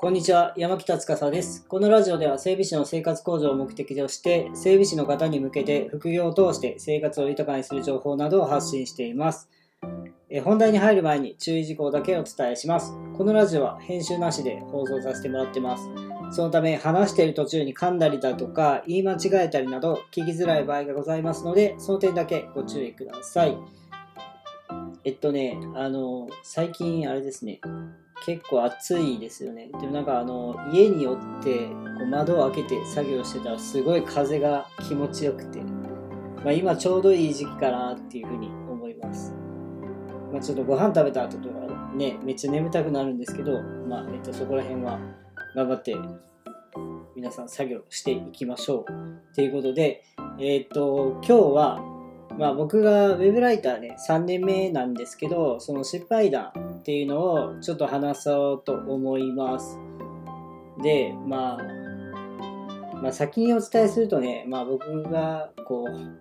こんにちは、山北司です。このラジオでは整備士の生活向上を目的として、整備士の方に向けて副業を通して生活を豊かにする情報などを発信しています。え本題に入る前に注意事項だけお伝えします。このラジオは編集なしで放送させてもらってます。そのため話している途中に噛んだりだとか言い間違えたりなど聞きづらい場合がございますので、その点だけご注意ください。えっとね、あの、最近あれですね、結構暑いですよね。でもなんかあの、家によってこう窓を開けて作業してたらすごい風が気持ちよくて、まあ、今ちょうどいい時期かなっていうふうに思います。まあ、ちょっとご飯食べた後とかね、めっちゃ眠たくなるんですけど、まあ、えっと、そこら辺は頑張って皆さん作業していきましょう。ということで、えっと、今日はまあ僕がウェブライターね、3年目なんですけど、その失敗談っていうのをちょっと話そうと思います。で、まあ、まあ先にお伝えするとね、まあ僕がこう、なんて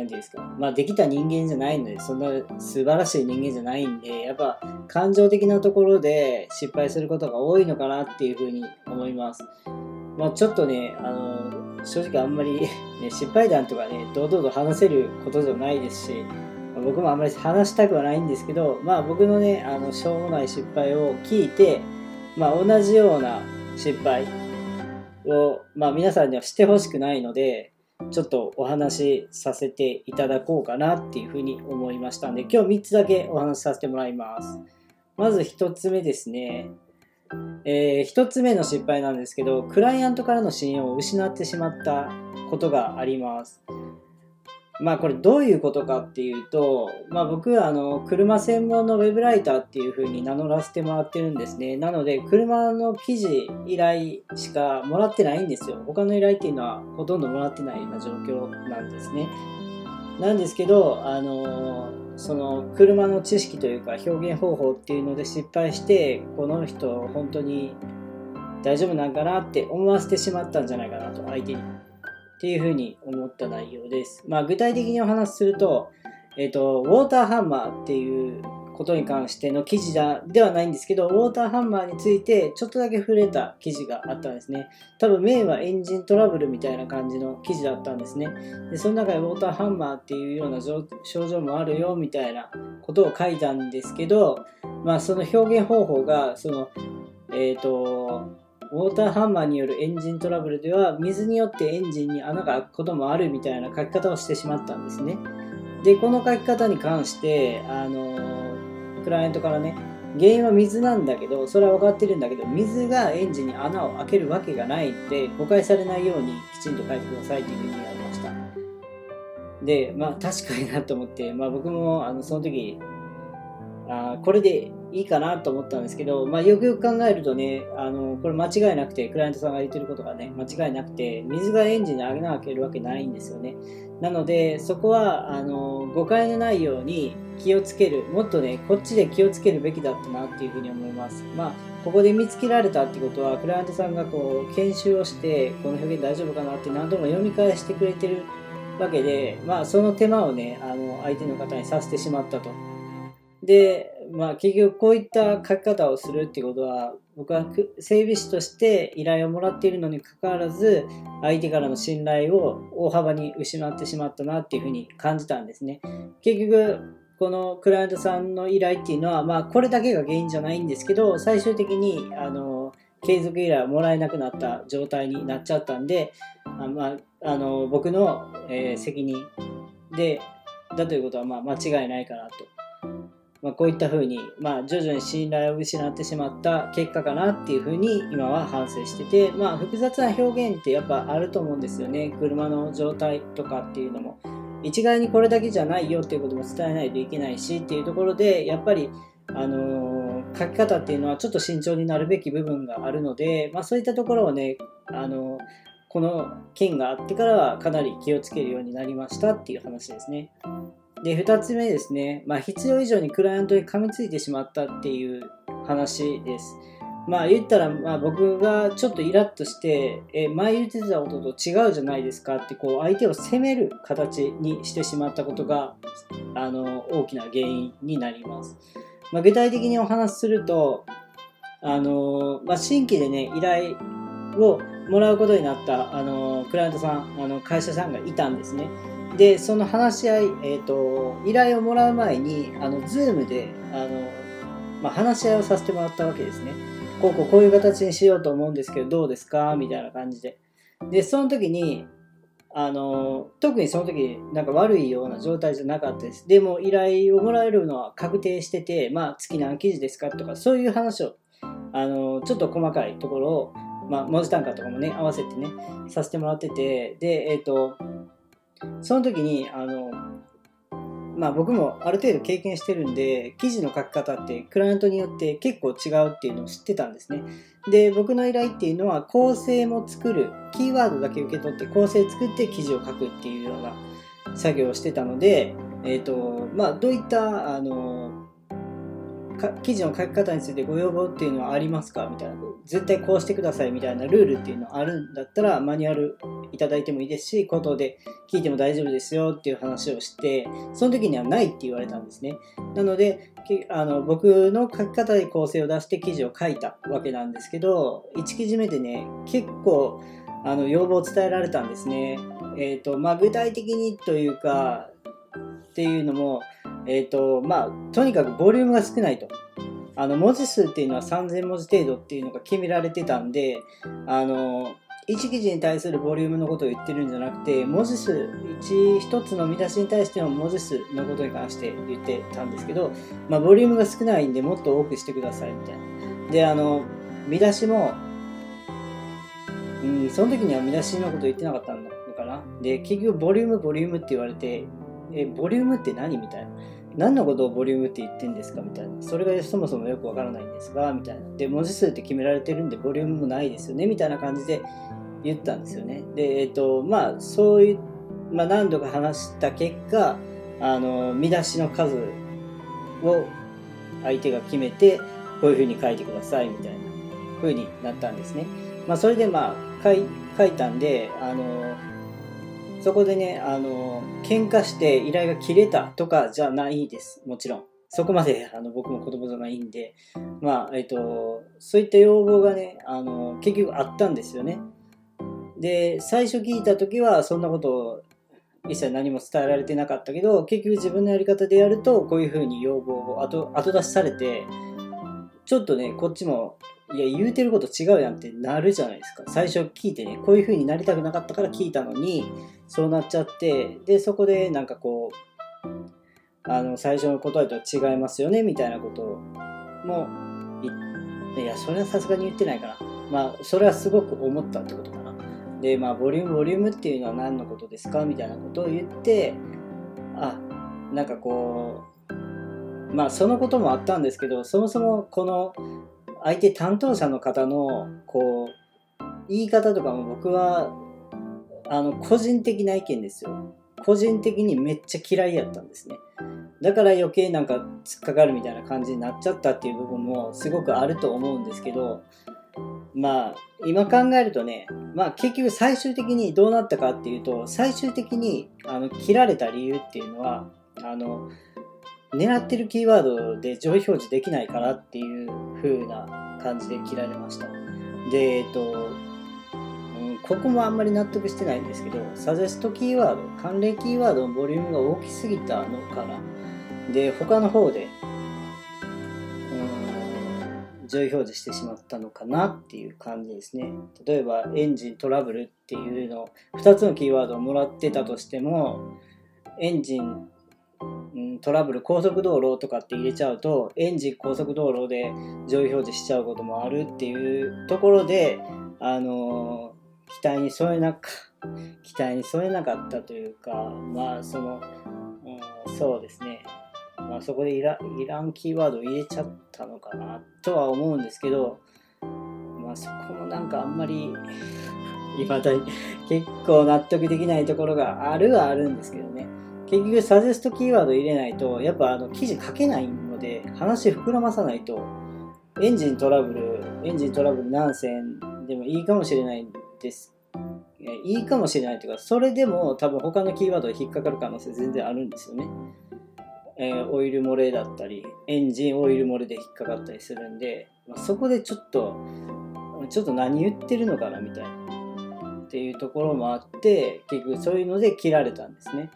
いうんですか、まあできた人間じゃないので、そんな素晴らしい人間じゃないんで、やっぱ感情的なところで失敗することが多いのかなっていうふうに思います。まあちょっとね、あの、正直あんまり、ね、失敗談とかね、堂々と話せることじゃないですし、僕もあんまり話したくはないんですけど、まあ僕のね、あの、しょうもない失敗を聞いて、まあ同じような失敗を、まあ皆さんにはしてほしくないので、ちょっとお話しさせていただこうかなっていうふうに思いましたんで、今日3つだけお話しさせてもらいます。まず1つ目ですね。えー、1つ目の失敗なんですけど、クライアントからの信用を失ってしまったことがあります。まあこれどういうことかっていうと、まあ僕はあの車専門のウェブライターっていう風に名乗らせてもらってるんですね。なので車の記事依頼しかもらってないんですよ。他の依頼っていうのはほとんどもらってないような状況なんですね。なんですけど、あのその車の知識というか表現方法っていうので失敗してこの人本当に大丈夫なんかなって思わせてしまったんじゃないかなと相手にっていうふうに思った内容です。まあ、具体的にお話しすると、えっ、ー、と、ウォーターハンマーっていうことに関しての記事ではないんですけど、ウォーターハンマーについてちょっとだけ触れた記事があったんですね。多分メインはエンジントラブルみたいな感じの記事だったんですね。で、その中でウォーターハンマーっていうような症状もあるよみたいなことを書いたんですけど、まあその表現方法が、その、えっ、ー、と、ウォーターハンマーによるエンジントラブルでは水によってエンジンに穴が開くこともあるみたいな書き方をしてしまったんですね。で、この書き方に関して、あのクライアントからね、原因は水なんだけど、それは分かってるんだけど、水がエンジンに穴を開けるわけがないので、誤解されないようにきちんと書いてくださいというふうに言われました。で、まあ確かになと思って、まあ僕もあのその時、あこれでいいかなと思ったんですけど、まあ、よくよく考えるとね、あのこれ間違いなくて、クライアントさんが言ってることがね、間違いなくて、水がエンジンに上げなきゃわけないんですよね。なので、そこはあの誤解のないように気をつける、もっとね、こっちで気をつけるべきだったなっていうふうに思います。まあ、ここで見つけられたってことは、クライアントさんがこう研修をして、この表現大丈夫かなって何度も読み返してくれてるわけで、まあ、その手間をね、あの相手の方にさせてしまったと。で、まあ結局こういった書き方をするっていうことは僕は整備士として依頼をもらっているのにかかわらず相手からの信頼を大幅に失ってしまったなっていうふうに感じたんですね。結局このクライアントさんの依頼っていうのはまあこれだけが原因じゃないんですけど最終的にあの継続依頼をもらえなくなった状態になっちゃったんであ、まあ、あの僕の、えー、責任でだということはまあ間違いないかなとまあ、こういったふうに、まあ、徐々に信頼を失ってしまった結果かなっていうふうに今は反省してて、まあ、複雑な表現ってやっぱあると思うんですよね車の状態とかっていうのも一概にこれだけじゃないよっていうことも伝えないといけないしっていうところでやっぱりあのー、書き方っていうのはちょっと慎重になるべき部分があるので、まあ、そういったところをね、あのー、この件があってからはかなり気をつけるようになりましたっていう話ですね。で、2つ目ですね、まあ、必要以上にクライアントに噛みついてしまったっていう話です。まあ言ったら、まあ、僕がちょっとイラッとして、え前言ってたことと違うじゃないですかってこう相手を責める形にしてしまったことがあの大きな原因になります。まあ、具体的にお話しすると、あのまあ、新規でね依頼をもらうことになったあのクライアントさんあの会社さんがいたんですねでその話し合い、えーと、依頼をもらう前にあの Zoom であの、まあ、話し合いをさせてもらったわけですね。こうこうこういう形にしようと思うんですけどどうですか？みたいな感じで。でその時にあの特にその時なんか悪いような状態じゃなかったです。でも依頼をもらえるのは確定しててまあ月何記事ですかとかそういう話をあのちょっと細かいところを、まあ、文字単価とかもね合わせてねさせてもらっててでえっ、ー、とその時にあのまあ僕もある程度経験してるんで記事の書き方ってクライアントによって結構違うっていうのを知ってたんですね。で僕の依頼っていうのは構成も作るキーワードだけ受け取って構成作って記事を書くっていうような作業をしてたのでえ、ー、とまあどういったあの記事の書き方についてご要望っていうのはありますか？みたいな絶対こうしてくださいみたいなルールっていうのあるんだったらマニュアルいただいてもいいですし口頭で聞いても大丈夫ですよっていう話をしてその時にはないって言われたんですねなのであの僕の書き方で構成を出して記事を書いたわけなんですけど1記事目でね結構あの要望を伝えられたんですねえっ、ー、とまあ具体的にというかっていうのもえっ、ー、と、まあ、とにかくボリュームが少ないと。あの、文字数っていうのは3000文字程度っていうのが決められてたんで、あの、1記事に対するボリュームのことを言ってるんじゃなくて、文字数、1、1つの見出しに対しての文字数のことに関して言ってたんですけど、まあ、ボリュームが少ないんでもっと多くしてくださいみたいな。で、あの、見出しも、うん、その時には見出しのこと言ってなかったのかな。で、結局ボリューム、ボリュームって言われて、え、ボリュームって何みたいな。何のことをボリュームって言ってんですか？みたいな。それがそもそもよくわからないんですが、みたいな。で、文字数って決められてるんで、ボリュームもないですよね？みたいな感じで言ったんですよね。で、えっ、と、まあ、そういう、まあ、何度か話した結果、あの、見出しの数を相手が決めて、こういうふうに書いてくださいみたいな風になったんですね。まあ、それでまあ、書いたんで、あの、そこでね、あの、喧嘩して依頼が切れたとかじゃないです。もちろん。そこまであの僕も子供じゃないんで、まあ、えっ、と、そういった要望がね、あの、結局あったんですよね。で、最初聞いた時はそんなことを一切何も伝えられてなかったけど、結局自分のやり方でやると、こういうふうに要望を後後出しされて、ちょっとね、こっちもいや、言うてること違うやんってなるじゃないですか。最初聞いてね、こういう風になりたくなかったから聞いたのに、そうなっちゃって、で、そこでなんかこう、あの、最初の答えとは違いますよね、みたいなこともいや、それはさすがに言ってないかな。まあ、それはすごく思ったってことかな。で、まあ、ボリューム、ボリュームっていうのは何のことですか？みたいなことを言って、あ、なんかこう、まあ、そのこともあったんですけど、そもそもこの、相手担当者の方のこう言い方とかも僕はあの個人的な意見ですよ。個人的にめっちゃ嫌いやったんですね。だから余計なんか突っかかるみたいな感じになっちゃったっていう部分もすごくあると思うんですけどまあ今考えるとねまあ結局最終的にどうなったかっていうと最終的にあの切られた理由っていうのはあの狙ってるキーワードで上位表示できないからっていう風な感じで切られました。で、えっと、うん、ここもあんまり納得してないんですけど、サジェストキーワード、関連キーワードのボリュームが大きすぎたのかな。で、他の方で、うん、上位表示してしまったのかなっていう感じですね。例えば、エンジントラブルっていうの、2つのキーワードをもらってたとしても、エンジンうん、トラブル高速道路とかって入れちゃうとエンジン高速道路で上位表示しちゃうこともあるっていうところで、あの期待に添えなか期待に添えなかったというかまあその、うん、そうですね。まあそこでいらいらんキーワードを入れちゃったのかなとは思うんですけどまあそこもなんかあんまり今だに結構納得できないところがあるはあるんですけどね結局サジェストキーワード入れないと、やっぱあの記事書けないので、話膨らまさないと、エンジントラブル、エンジントラブル何千でもいいかもしれないです。いいかもしれないというか、それでも多分他のキーワードで引っかかる可能性全然あるんですよね。えー、オイル漏れだったり、エンジンオイル漏れで引っかかったりするんで、まあ、そこでちょっとちょっと何言ってるのかなみたいなっていうところもあって結局そういうので切られたんですね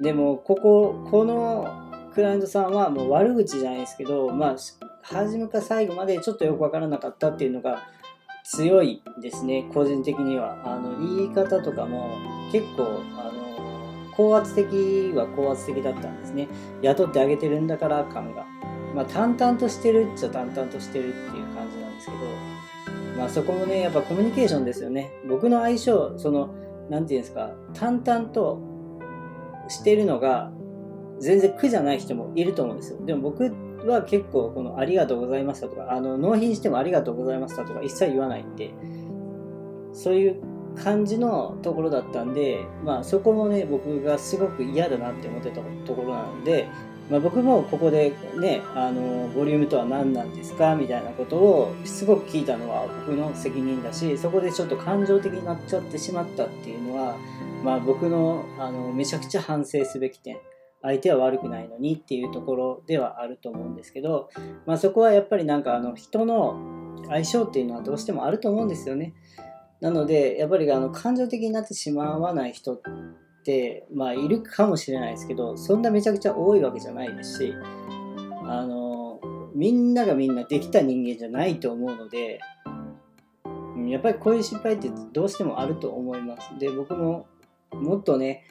でもこここのクライアントさんはもう悪口じゃないですけどまあ初めか最後までちょっとよく分からなかったっていうのが強いですね個人的には。あの言い方とかも結構あの高圧的は高圧的だったんですね。雇ってあげてるんだから感が。まあ淡々としてるっちゃ淡々としてるっていう感じなんですけどまあそこもねやっぱコミュニケーションですよね。僕の相性その何て言うんですか淡々としてるのが全然苦じゃない人もいると思うんですよ。でも僕は結構この「ありがとうございました」とかあの納品しても「ありがとうございました」とか一切言わないんでそういう感じのところだったんで、まあ、そこもね僕がすごく嫌だなって思ってたところなので、まあ、僕もここでねあのボリュームとは何なんですかみたいなことをすごく聞いたのは僕の責任だしそこでちょっと感情的になっちゃってしまったっていうのは、まあ、僕のあのめちゃくちゃ反省すべき点相手は悪くないのにっていうところではあると思うんですけど、まあ、そこはやっぱりなんかあの人の相性っていうのはどうしてもあると思うんですよね。なのでやっぱりあの感情的になってしまわない人ってまあいるかもしれないですけどそんなめちゃくちゃ多いわけじゃないですしあのみんながみんなできた人間じゃないと思うのでやっぱりこういう失敗ってどうしてもあると思います。で僕ももっとね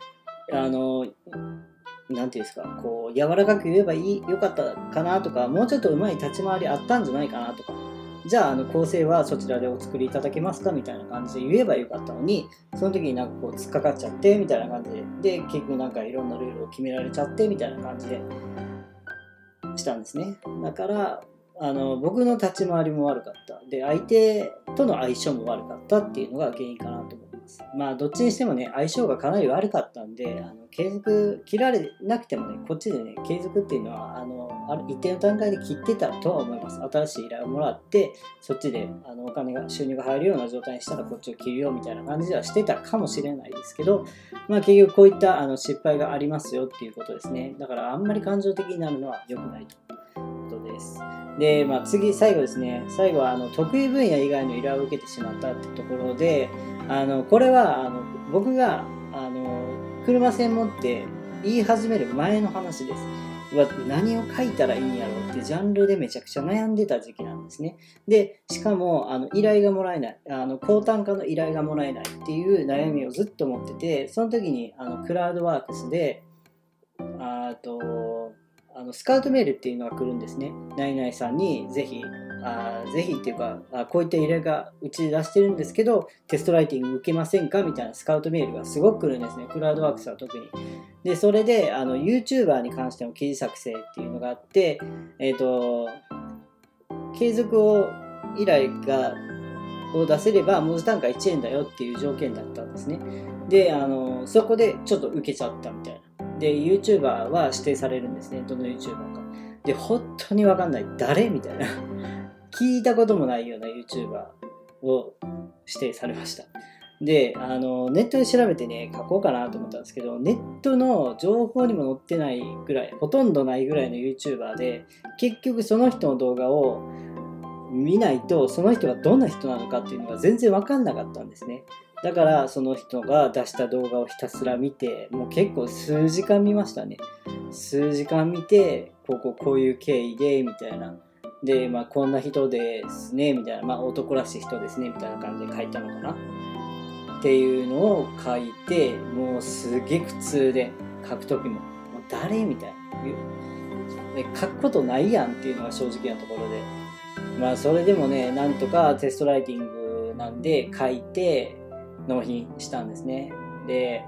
あの何て言うんですかこう柔らかく言えばいいよかったかなとかもうちょっとうまい立ち回りあったんじゃないかなとか。じゃああの構成はそちらでお作りいただけますかみたいな感じで言えばよかったのにその時になんかこう突っかかっちゃってみたいな感じで。で結局なんかいろんなルールを決められちゃってみたいな感じでしたんですね。だからあの僕の立ち回りも悪かった。で相手との相性も悪かったっていうのが原因かなまあどっちにしてもね相性がかなり悪かったんであの継続切られなくてもねこっちでね継続っていうのはあのある一定の段階で切ってたとは思います。新しい依頼をもらってそっちであのお金が収入が入るような状態にしたらこっちを切るよみたいな感じではしてたかもしれないですけどまあ結局こういったあの失敗がありますよっていうことですね。だからあんまり感情的になるのは良くないということです。で、まあ、次、最後ですね。最後は、あの、得意分野以外の依頼を受けてしまったってところで、あのこれはあの僕があの車専門って言い始める前の話です。何を書いたらいいんやろうってジャンルでめちゃくちゃ悩んでた時期なんですね。で、しかもあの依頼がもらえない、あの高単価の依頼がもらえないっていう悩みをずっと持ってて、その時にあのクラウドワークスで、あとあのスカウトメールっていうのが来るんですね。ナイナイさんにぜひあぜひっていうかあこういった依頼がうちで出してるんですけどテストライティング受けませんか？みたいなスカウトメールがすごく来るんですね。クラウドワークスは特に。でそれであの YouTuber に関しても記事作成っていうのがあってえっ、ー、と継続を依頼がを出せれば文字単価1円だよっていう条件だったんですね。であのそこでちょっと受けちゃったみたいな。で YouTuber は指定されるんですね。どの YouTuber か。で本当にわかんない。誰？みたいな。聞いたこともないような YouTuber を指定されました。で、あの、ネットで調べてね、書こうかなと思ったんですけど、ネットの情報にも載ってないぐらい、ほとんどないぐらいの YouTuber で、結局その人の動画を見ないと、その人がどんな人なのかっていうのが全然わかんなかったんですね。だからその人が出した動画をひたすら見て、もう結構数時間見ましたね。数時間見て、こここういう経緯で、みたいな。で、まあ、こんな人ですね、みたいな、まあ、男らしい人ですね、みたいな感じで書いたのかな。っていうのを書いて、もうすげえ苦痛で書くときも、もう誰みたいな。書くことないやんっていうのが正直なところで。まあ、それでもね、なんとかテストライティングなんで書いて納品したんですね。で、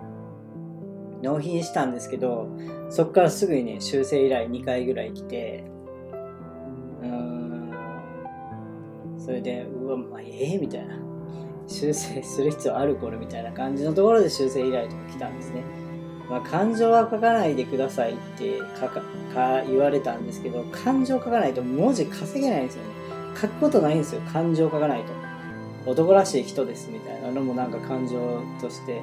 納品したんですけど、そっからすぐにね、修正依頼2回ぐらい来て、それでうわまあええー、みたいな。修正する必要あるこれみたいな感じのところで修正依頼とか来たんですね。まあ、感情は書かないでくださいってかかか言われたんですけど感情書かないと文字稼げないんですよね。書くことないんですよ。感情書かないと。男らしい人ですみたいなのもなんか感情として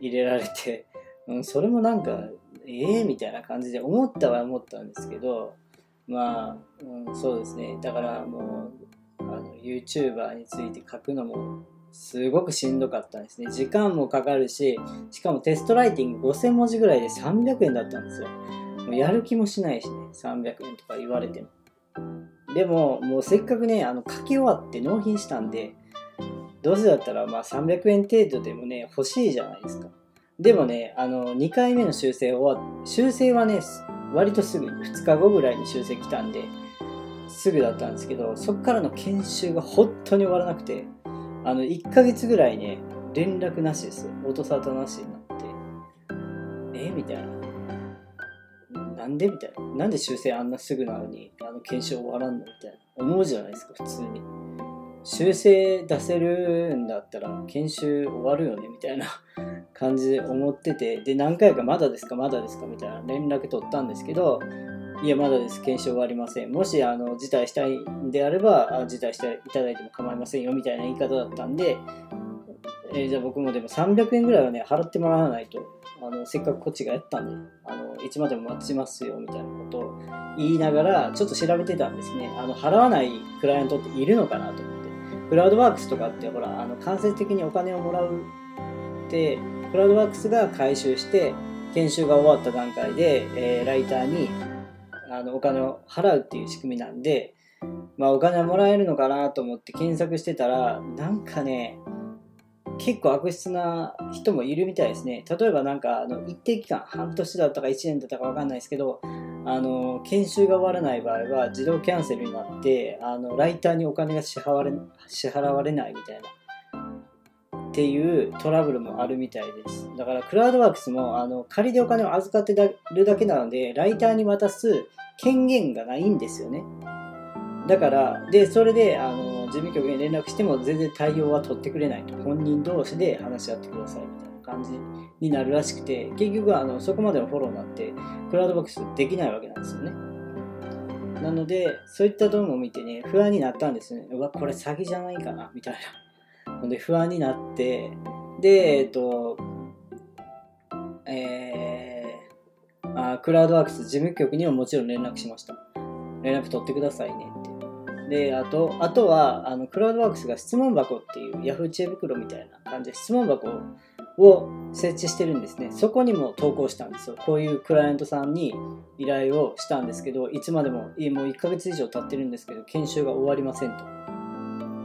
入れられて、うん、それもなんかええー、みたいな感じで思ったは思ったんですけどまあ、うん、そうですねだからもうあの YouTuber について書くのもすごくしんどかったんですね。時間もかかるし、しかもテストライティング5000文字ぐらいで300円だったんですよ。もうやる気もしないしね、300円とか言われても。でも、もうせっかくね、あの書き終わって納品したんで、どうせだったらまあ300円程度でもね、欲しいじゃないですか。でもね、あの、2回目の修正終わ、修正はね、割とすぐ、2日後ぐらいに修正来たんで、すぐだったんですけど、そっからの研修が本当に終わらなくて、あの、1ヶ月ぐらいね、連絡なしです。音沙汰なしになって。え？みたいな。なんで？みたいな。なんで修正あんなすぐなのに、あの、研修終わらんの？みたいな。思うじゃないですか、普通に。修正出せるんだったら研修終わるよねみたいな。感じで思ってて。で何回かまだですかまだですかみたいな。連絡取ったんですけどいやまだです研修終わりません。もしあの辞退したいんであれば辞退していただいても構いませんよみたいな言い方だったんで、えー、じゃあ僕もでも300円ぐらいはね払ってもらわないとあのせっかくこっちがやったんであのいつまでも待ちますよみたいなことを言いながらちょっと調べてたんですね。あの払わないクライアントっているのかなと。クラウドワークスとかってほらあの間接的にお金をもらうってクラウドワークスが回収して研修が終わった段階で、えー、ライターにあのお金を払うっていう仕組みなんで、まあ、お金はもらえるのかなと思って検索してたらなんかね結構悪質な人もいるみたいですね。例えばなんかあの一定期間半年だったか1年だったか分かんないですけどあの研修が終わらない場合は自動キャンセルになってあのライターにお金が支払われ支払われないみたいな。っていうトラブルもあるみたいです。だからクラウドワークスもあの仮でお金を預かってるだけなのでライターに渡す権限がないんですよね。だからでそれであの事務局に連絡しても全然対応は取ってくれないと。本人同士で話し合ってくださいみたいな。感じになるらしくて、結局あのそこまでのフォローになって、クラウドボックスできないわけなんですよね。なので、そういった動画を見てね、不安になったんですね。うわ、これ詐欺じゃないかな、みたいな。ので、不安になって、で、えっと、えー、あクラウドワークス事務局にももちろん連絡しました。連絡取ってくださいねって。で、あと、あとは、あの、クラウドワークスが質問箱っていう Yahoo 知恵袋みたいな感じで質問箱をを設置してるんですね。そこにも投稿したんですよ。こういうクライアントさんに依頼をしたんですけど、いつまでも、もう1ヶ月以上経ってるんですけど、研修が終わりませんと。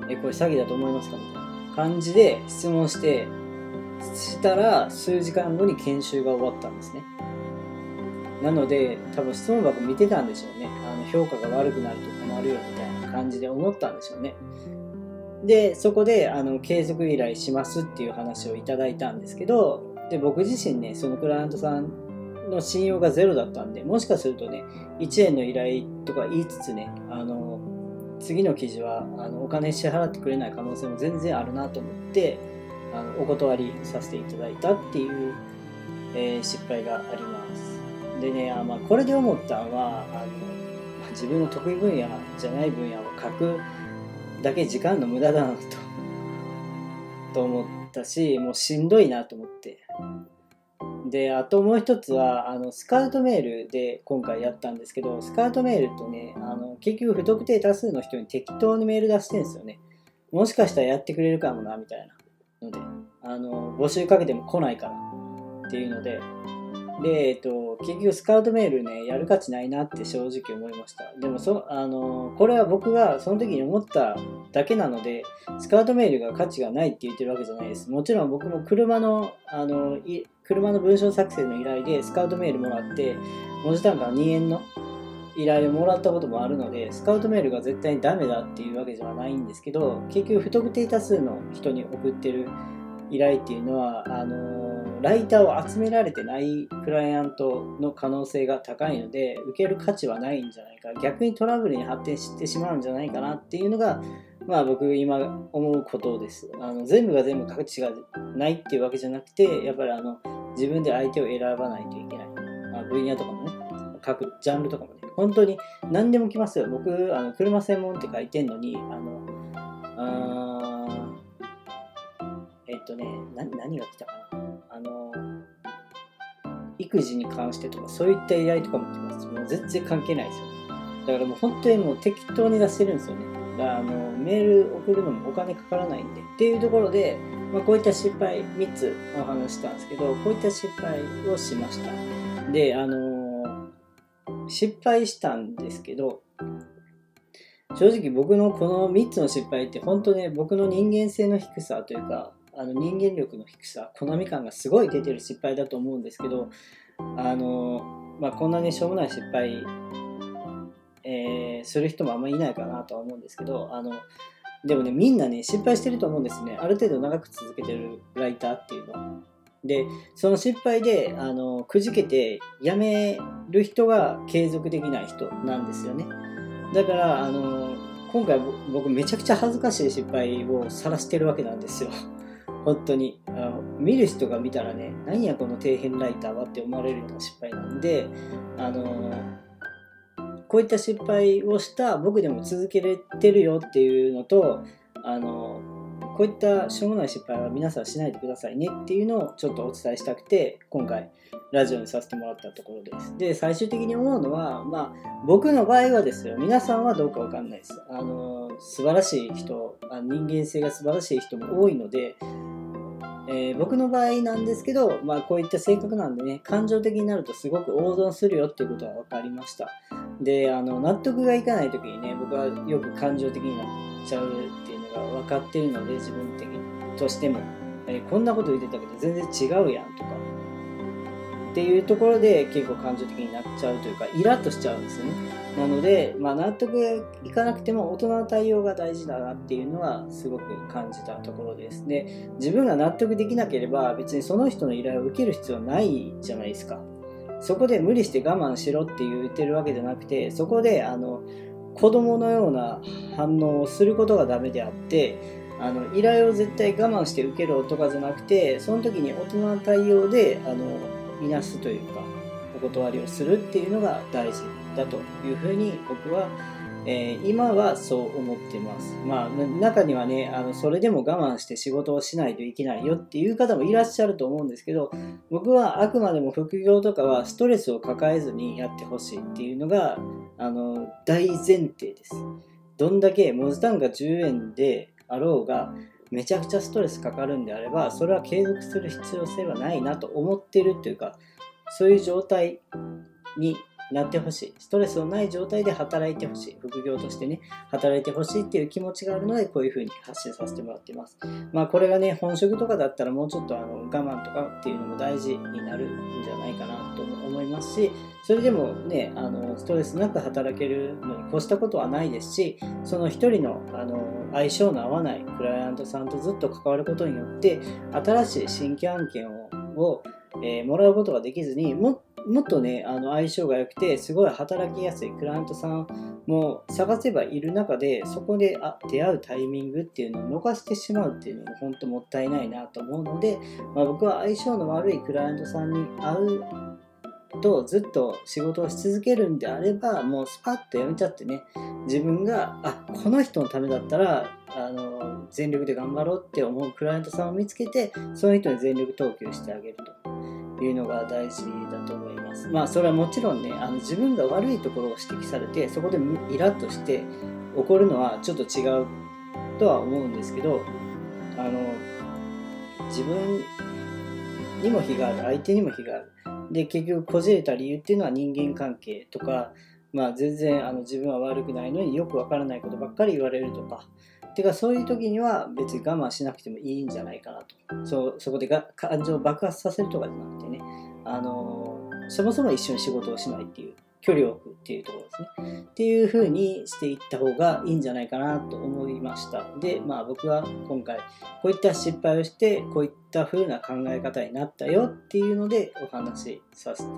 え、これ詐欺だと思いますか？みたいな感じで質問して、したら数時間後に研修が終わったんですね。なので、多分質問箱見てたんでしょうね。あの評価が悪くなると困るよみたいな感じで思ったんでしょうね。で、そこで、あの、継続依頼しますっていう話をいただいたんですけど、で、僕自身ね、そのクライアントさんの信用がゼロだったんで、もしかするとね、1円の依頼とか言いつつね、あの、次の記事は、あの、お金支払ってくれない可能性も全然あるなと思って、あの、お断りさせていただいたっていう、えー、失敗があります。でね、あまあ、これで思ったのは、あの、自分の得意分野じゃない分野を書くだけ時間の無駄だなと。と思ったしもうしんどいなと思って。であともう一つはあのスカウトメールで今回やったんですけどスカウトメールとねあの結局不特定多数の人に適当にメール出してるんですよね。もしかしたらやってくれるかもなみたいなのであの募集かけても来ないからっていうのでで、えっと、結局スカウトメールね、やる価値ないなって正直思いました。でもそ、あの、これは僕がその時に思っただけなので、スカウトメールが価値がないって言ってるわけじゃないです。もちろん僕も車の、あの、車の文章作成の依頼でスカウトメールもらって、文字単価2円の依頼をもらったこともあるので、スカウトメールが絶対にダメだっていうわけじゃないんですけど、結局不特定多数の人に送ってる依頼っていうのは、あのライターを集められてないクライアントの可能性が高いので受ける価値はないんじゃないか。逆にトラブルに発展してしまうんじゃないかなっていうのがまあ僕今思うことです。あの全部が全部価値がないっていうわけじゃなくてやっぱりあの自分で相手を選ばないといけない、まあ、分野とかもね各ジャンルとかもね。本当に何でも来ますよ。僕あの車専門って書いてんのにあのあえっとね何が来たかな。の育児に関してとかそういった依頼とかも来ます。もう全然関係ないですよ。だからもう本当にもう適当に出してるんですよね。だからあのメール送るのもお金かからないんで。っていうところで、まあ、こういった失敗3つお話したんですけどこういった失敗をしました。であの失敗したんですけど正直僕のこの3つの失敗って本当ね僕の人間性の低さというかあの人間力の低さ好み感がすごい出てる失敗だと思うんですけどあの、まあ、こんなにしょうもない失敗、えー、する人もあんまりいないかなとは思うんですけどあのでもねみんなね失敗してると思うんですねある程度長く続けてるライターっていうのは。でその失敗であのくじけてやめる人が継続できない人なんですよね。だからあの今回僕めちゃくちゃ恥ずかしい失敗を晒してるわけなんですよ。本当にあの見る人が見たらね何やこの底辺ライターはって思われるような失敗なんであのこういった失敗をした僕でも続けれてるよっていうのとあのこういったしょうもない失敗は皆さんしないでくださいねっていうのをちょっとお伝えしたくて今回ラジオにさせてもらったところです。で最終的に思うのはまあ僕の場合はですよ皆さんはどうかわかんないです。あの素晴らしい人人間性が素晴らしい人も多いのでえー、僕の場合なんですけど、まあ、こういった性格なんでね感情的になるとすごく大損するよっていうことは分かりました。であの納得がいかない時にね僕はよく感情的になっちゃうっていうのが分かってるので自分的としても、えー、こんなこと言ってたけど全然違うやんとか。っていうところで結構感情的になっちゃうというかイラッとしちゃうんですよねなので、まあ、納得いかなくても大人の対応が大事だなっていうのはすごく感じたところです。で、自分が納得できなければ別にその人の依頼を受ける必要ないじゃないですか。そこで無理して我慢しろって言ってるわけじゃなくて、そこであの子供のような反応をすることがダメであって、あの依頼を絶対我慢して受けろとかじゃなくて、その時に大人の対応であのいなすというか、お断りをするっていうのが大事だというふうに僕は、えー、今はそう思ってます。まあ中にはねあのそれでも我慢して仕事をしないといけないよっていう方もいらっしゃると思うんですけど僕はあくまでも副業とかはストレスを抱えずにやってほしいっていうのがあの大前提です。どんだけ文字単価10円であろうがめちゃくちゃストレスかかるんであればそれは継続する必要性はないなと思ってるっていうかそういう状態になってほしい。ストレスのない状態で働いてほしい。副業としてね、働いてほしいっていう気持ちがあるので、こういう風に発信させてもらっています。まあ、これがね、本職とかだったらもうちょっとあの我慢とかっていうのも大事になるんじゃないかなと思いますし、それでもね、あのストレスなく働けるのに越したことはないですし、その一人のあの相性の合わないクライアントさんとずっと関わることによって、新しい新規案件をを、えー、もらうことができずにもっとねあの相性が良くてすごい働きやすいクライアントさんも探せばいる中でそこであ出会うタイミングっていうのを逃してしまうっていうのも本当もったいないなと思うので、まあ、僕は相性の悪いクライアントさんに会うとずっと仕事をし続けるんであればもうスパッとやめちゃってね自分があこの人のためだったらあの全力で頑張ろうって思うクライアントさんを見つけてその人に全力投球してあげると。いうのが大事だと思います。まあそれはもちろんねあの自分が悪いところを指摘されてそこでイラッとして怒るのはちょっと違うとは思うんですけどあの自分にも非がある相手にも非があるで結局こじれた理由っていうのは人間関係とかまあ全然あの自分は悪くないのによくわからないことばっかり言われるとかてかそういう時には別に我慢しなくてもいいんじゃないかなと。そそこでが感情を爆発させるとかじゃなくてね。あのそもそも一緒に仕事をしないっていう。距離を置くっていうところですね。っていう風にしていった方がいいんじゃないかなと思いました。で、まあ僕は今回こういった失敗をしてこういった風な考え方になったよっていうのでお話しさせて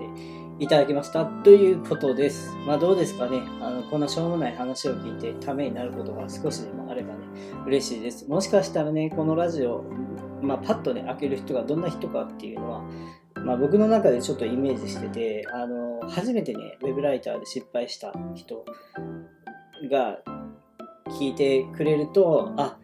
いただきましたということです。まあどうですかね？あのこんなしょうもない話を聞いてためになることが少しでもあればね、嬉しいです。もしかしたらね、このラジオ、まあパッとね、開ける人がどんな人かっていうのは、まあ、僕の中でちょっとイメージしててあの初めてねウェブライターで失敗した人が聞いてくれるとあ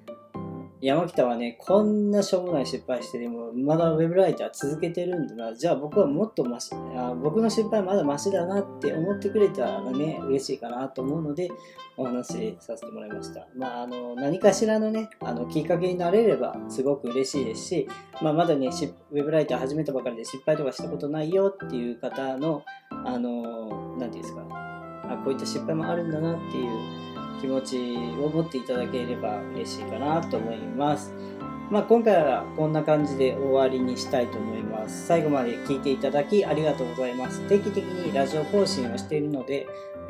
山北はね、こんなしょうもない失敗してでも、まだウェブライター続けてるんだな。じゃあ僕はもっとマシ、あ僕の失敗まだマシだなって思ってくれたらね、嬉しいかなと思うので、お話しさせてもらいました。まあ、あの、何かしらのね、あの、きっかけになれればすごく嬉しいですし、まあ、まだね、ウェブライター始めたばかりで失敗とかしたことないよっていう方の、あの、なんていうんですか、あ、こういった失敗もあるんだなっていう気持ちを持っていただければ嬉しいかなと思います。まあ、今回はこんな感じで終わりにしたいと思います。最後まで聞いていただきありがとうございます。定期的にラジオ更新をしているので、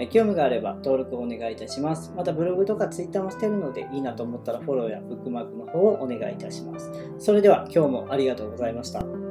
興味があれば登録をお願いいたします。またブログとかツイッターもしているので、いいなと思ったらフォローやブックマークの方をお願いいたします。それでは今日もありがとうございました。